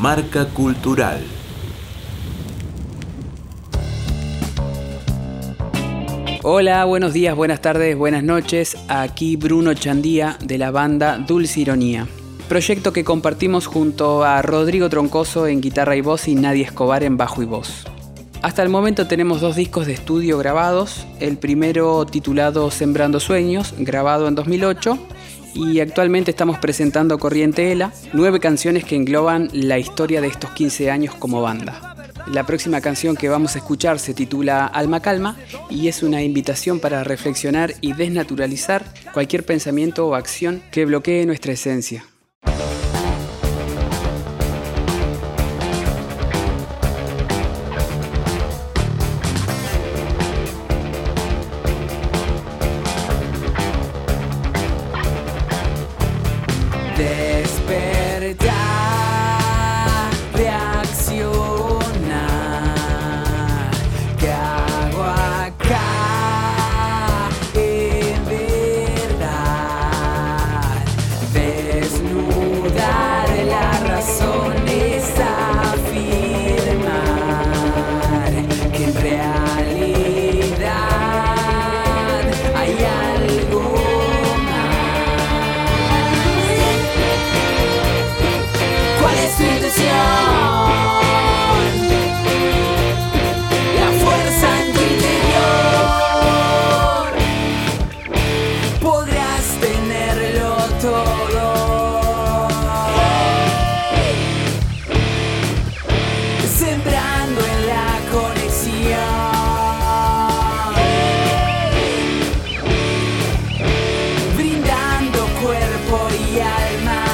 Marca Cultural. Hola, buenos días, buenas tardes, buenas noches. Aquí Bruno Chandía de la banda Dulce Ironía. Proyecto que compartimos junto a Rodrigo Troncoso en guitarra y voz y Nadia Escobar en bajo y voz. Hasta el momento tenemos dos discos de estudio grabados, el primero titulado Sembrando Sueños, grabado en 2008, y actualmente estamos presentando Corriente Ela, nueve canciones que engloban la historia de estos 15 años como banda. La próxima canción que vamos a escuchar se titula Alma Calma y es una invitación para reflexionar y desnaturalizar cualquier pensamiento o acción que bloquee nuestra esencia. podrás tenerlo todo. Sembrando en la conexión. Brindando cuerpo y alma.